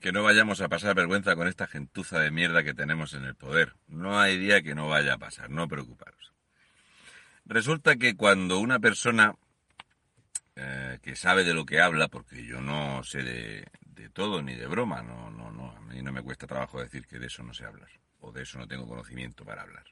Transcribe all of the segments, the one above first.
Que no vayamos a pasar vergüenza con esta gentuza de mierda que tenemos en el poder. No hay día que no vaya a pasar, no preocuparos. Resulta que cuando una persona eh, que sabe de lo que habla, porque yo no sé de, todo ni de broma, no, no, no, a mí no me cuesta trabajo decir que de eso no sé hablar, o de eso no tengo conocimiento para hablar.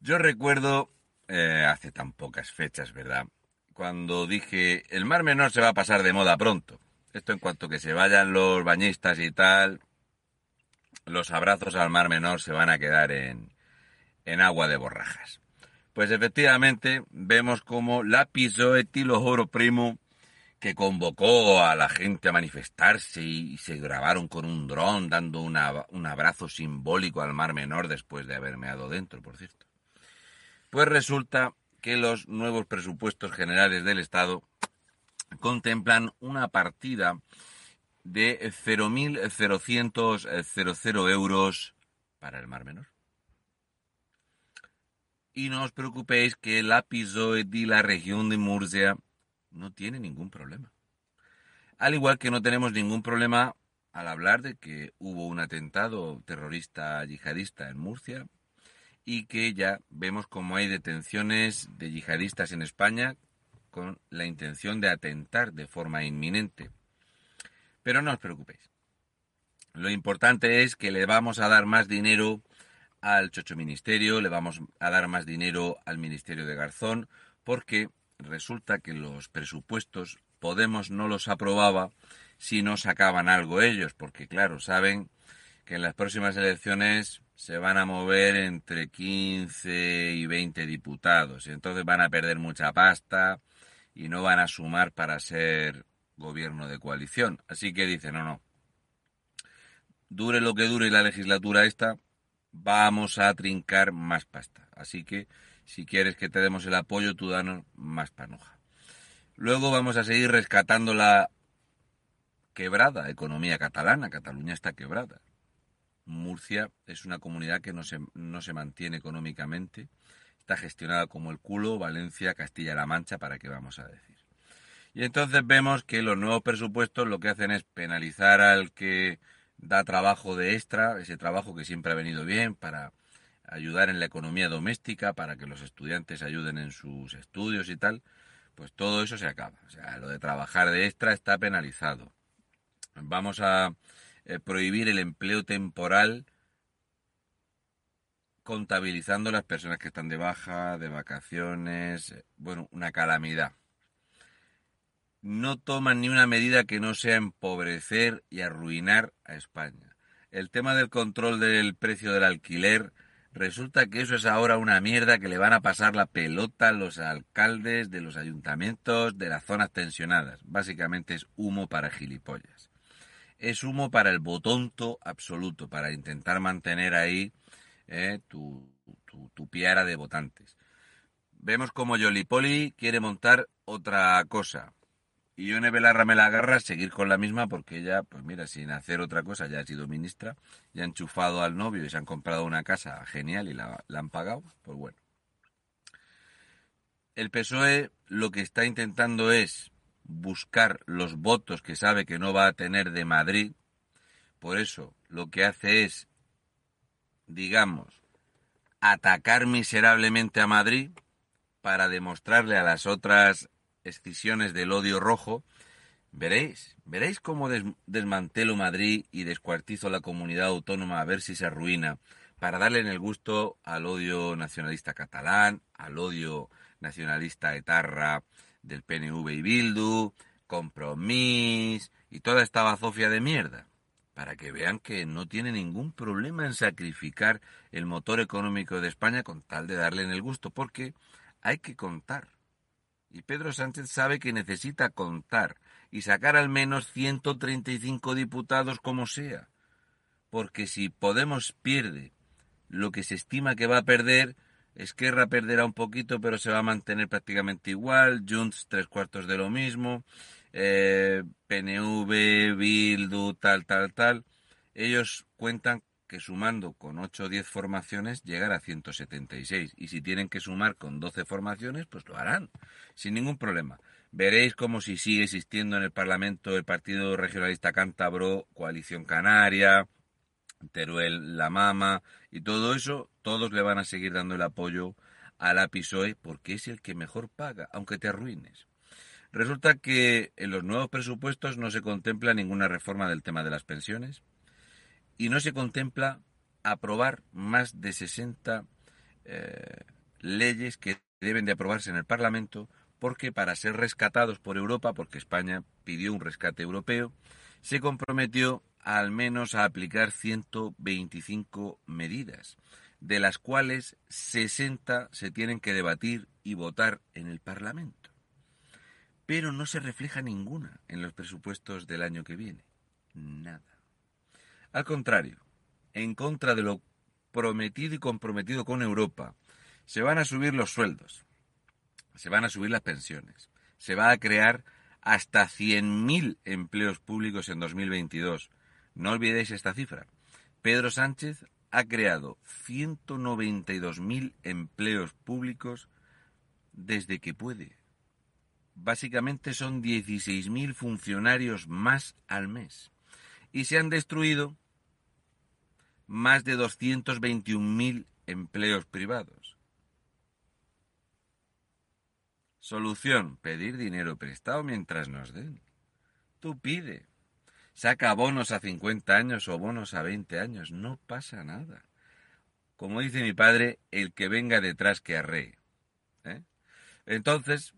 Yo recuerdo, eh, hace tan pocas fechas, ¿verdad? Cuando dije, el Mar Menor se va a pasar de moda pronto. Esto en cuanto que se vayan los bañistas y tal, los abrazos al Mar Menor se van a quedar en, en agua de borrajas. Pues efectivamente vemos como la Pisoeti Oro Primo, que convocó a la gente a manifestarse y, se grabaron con un dron dando un abrazo simbólico al Mar Menor después de haber meado dentro, por cierto. Pues resulta que los nuevos presupuestos generales del Estado contemplan una partida de 0.000 euros para el Mar Menor. Y no os preocupéis que el episodio de la región de Murcia no tiene ningún problema. Al igual que no tenemos ningún problema al hablar de que hubo un atentado terrorista yihadista en Murcia y que ya vemos como hay detenciones de yihadistas en España con la intención de atentar de forma inminente. Pero no os preocupéis. Lo importante es que le vamos a dar más dinero al Chocho Ministerio, le vamos a dar más dinero al Ministerio de Garzón, porque resulta que los presupuestos Podemos no los aprobaba si no sacaban algo ellos, porque claro, saben que en las próximas elecciones se van a mover entre 15 y 20 diputados, y entonces van a perder mucha pasta y no van a sumar para ser gobierno de coalición. Así que dicen, no, no, dure lo que dure la legislatura esta, vamos a trincar más pasta. Así que si quieres que te demos el apoyo, tú danos más panoja. Luego vamos a seguir rescatando la quebrada economía catalana. Cataluña está quebrada. Murcia es una comunidad que no se, no se mantiene económicamente. Está gestionada como el culo. Valencia, Castilla-La Mancha, ¿para qué vamos a decir? Y entonces vemos que los nuevos presupuestos lo que hacen es penalizar al que da trabajo de extra, ese trabajo que siempre ha venido bien para ayudar en la economía doméstica, para que los estudiantes ayuden en sus estudios y tal, pues todo eso se acaba. O sea, lo de trabajar de extra está penalizado. Vamos a eh, prohibir el empleo temporal contabilizando las personas que están de baja, de vacaciones, bueno, una calamidad no toman ni una medida que no sea empobrecer y arruinar a España. El tema del control del precio del alquiler, resulta que eso es ahora una mierda que le van a pasar la pelota a los alcaldes de los ayuntamientos de las zonas tensionadas. Básicamente es humo para gilipollas. Es humo para el botonto absoluto, para intentar mantener ahí eh, tu, tu, piara de votantes. Vemos como Yolipoli quiere montar otra cosa y Yone Belarra me la agarra seguir con la misma porque ella, pues mira, sin hacer otra cosa, ya ha sido ministra, ya ha enchufado al novio y se han comprado una casa genial y la, la han pagado, pues bueno. El PSOE lo que está intentando es buscar los votos que sabe que no va a tener de Madrid, por eso lo que hace es, digamos, atacar miserablemente a Madrid para demostrarle a las otras escisiones del odio rojo, veréis, veréis cómo desmantelo Madrid y descuartizo la comunidad autónoma a ver si se arruina, para darle en el gusto al odio nacionalista catalán, al odio nacionalista etarra del PNV y Bildu, Compromís y toda esta bazofia de mierda, para que vean que no tiene ningún problema en sacrificar el motor económico de España con tal de darle en el gusto, porque hay que contar y Pedro Sánchez sabe que necesita contar y sacar al menos 135 diputados como sea. Porque si Podemos pierde lo que se estima que va a perder, Esquerra perderá un poquito, pero se va a mantener prácticamente igual. Junts tres cuartos de lo mismo. Eh, PNV, Bildu, tal, tal, tal. Ellos cuentan que sumando con 8 o 10 formaciones llegar a 176. Y si tienen que sumar con 12 formaciones, pues lo harán, sin ningún problema. Veréis como si sigue existiendo en el Parlamento el Partido Regionalista Cántabro, Coalición Canaria, Teruel La Mama y todo eso, todos le van a seguir dando el apoyo a la PSOE porque es el que mejor paga, aunque te arruines. Resulta que en los nuevos presupuestos no se contempla ninguna reforma del tema de las pensiones y no se contempla aprobar más de 60 eh, leyes que deben de aprobarse en el Parlamento porque para ser rescatados por Europa, porque España pidió un rescate europeo, se comprometió al menos a aplicar 125 medidas, de las cuales 60 se tienen que debatir y votar en el Parlamento. Pero no se refleja ninguna en los presupuestos del año que viene. Nada. Al contrario, en contra de lo prometido y comprometido con Europa, se van a subir los sueldos, se van a subir las pensiones, se va a crear hasta 100.000 empleos públicos en 2022, no olvidéis esta cifra. Pedro Sánchez ha creado 192.000 empleos públicos desde que puede. Básicamente son 16.000 funcionarios más al mes. Y se han destruido más de 221.000 empleos privados. Solución, pedir dinero prestado mientras nos den. Tú pide, Saca bonos a 50 años o bonos a 20 años, no pasa nada. Como dice mi padre, el que venga detrás que arree. ¿eh? Entonces,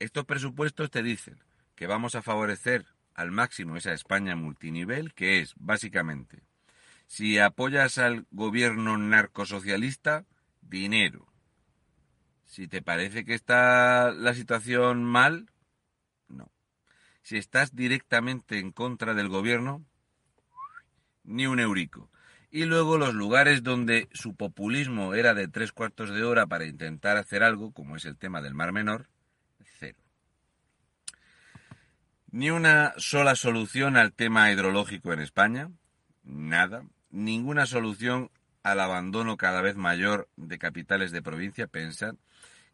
estos presupuestos te dicen que vamos a favorecer al máximo esa España multinivel, que es básicamente, si apoyas al gobierno narcosocialista, dinero. Si te parece que está la situación mal, si estás directamente en contra del gobierno, ni un eurico. Y luego los lugares donde su populismo era de tres cuartos de hora para intentar hacer algo, como es el tema del Mar Menor, Ni una sola solución al tema hidrológico en España, nada. Ninguna solución al abandono cada vez mayor de capitales de provincia. Pensad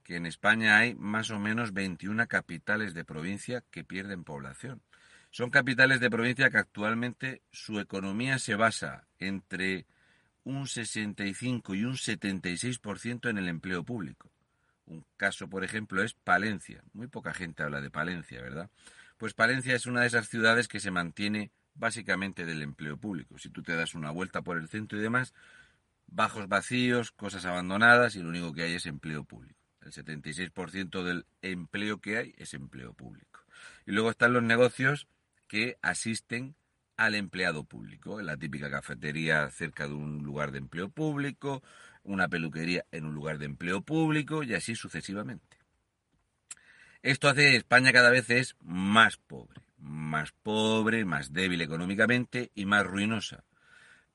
que en España hay más o menos 21 capitales de provincia que pierden población. Son capitales de provincia que actualmente su economía se basa entre un 65 y un 76% en el empleo público. Un caso, por ejemplo, es Palencia. Muy poca gente habla de Palencia, ¿verdad? Pues Palencia es una de esas ciudades que se mantiene básicamente del empleo público. Si tú te das una vuelta por el centro y demás, bajos vacíos, cosas abandonadas y lo único que hay es empleo público. El 76% del empleo que hay es empleo público. Y luego están los negocios que asisten al empleado público, la típica cafetería cerca de un lugar de empleo público, una peluquería en un lugar de empleo público y así sucesivamente. Esto hace que España cada vez es más pobre, más pobre, más débil económicamente y más ruinosa.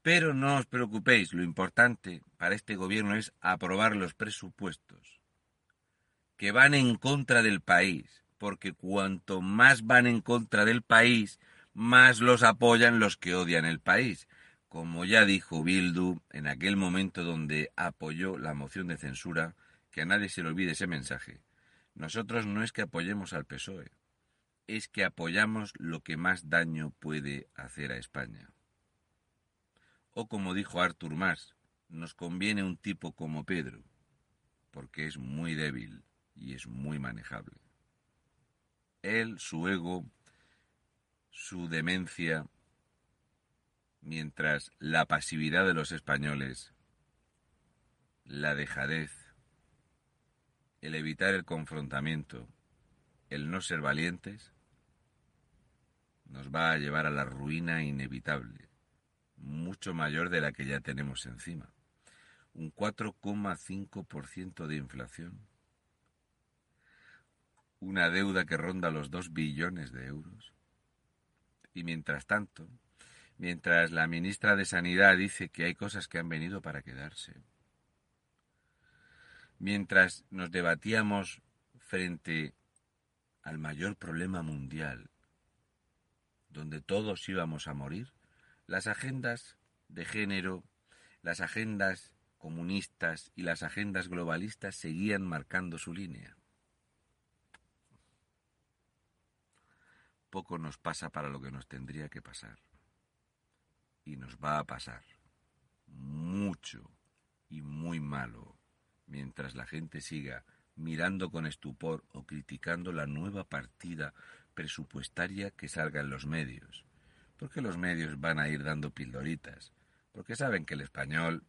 Pero no os preocupéis, lo importante para este gobierno es aprobar los presupuestos que van en contra del país, porque cuanto más van en contra del país, más los apoyan los que odian el país. Como ya dijo Bildu en aquel momento donde apoyó la moción de censura, que a nadie se le olvide ese mensaje. Nosotros no es que apoyemos al PSOE, es que apoyamos lo que más daño puede hacer a España. O como dijo Artur Mas, nos conviene un tipo como Pedro, porque es muy débil y es muy manejable. Él, su ego, su demencia, mientras la pasividad de los españoles, la dejadez, el evitar el confrontamiento, el no ser valientes, nos va a llevar a la ruina inevitable, mucho mayor de la que ya tenemos encima. Un 4,5% de inflación una deuda que ronda los dos billones de euros. Y mientras tanto, mientras la ministra de Sanidad dice que hay cosas que han venido para quedarse, mientras nos debatíamos frente al mayor problema mundial, donde todos íbamos a morir, las agendas de género, las agendas comunistas y las agendas globalistas seguían marcando su línea. Poco nos pasa para lo que nos tendría que pasar. Y nos va a pasar mucho y muy malo mientras la gente siga mirando con estupor o criticando la nueva partida presupuestaria que salga en los medios. Porque los medios van a ir dando pildoritas. Porque saben que el español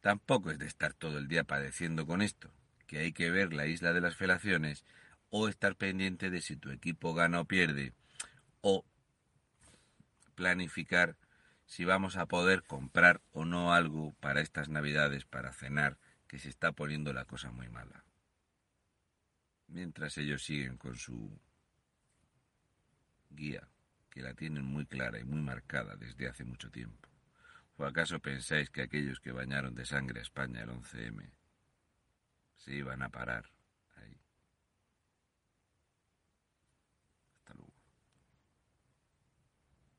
tampoco es de estar todo el día padeciendo con esto, que hay que ver la isla de las felaciones o estar pendiente de si tu equipo gana o pierde, o planificar si vamos a poder comprar o no algo para estas navidades para cenar, que se está poniendo la cosa muy mala. Mientras ellos siguen con su guía, que la tienen muy clara y muy marcada desde hace mucho tiempo. ¿O acaso pensáis que aquellos que bañaron de sangre a España el 11M se iban a parar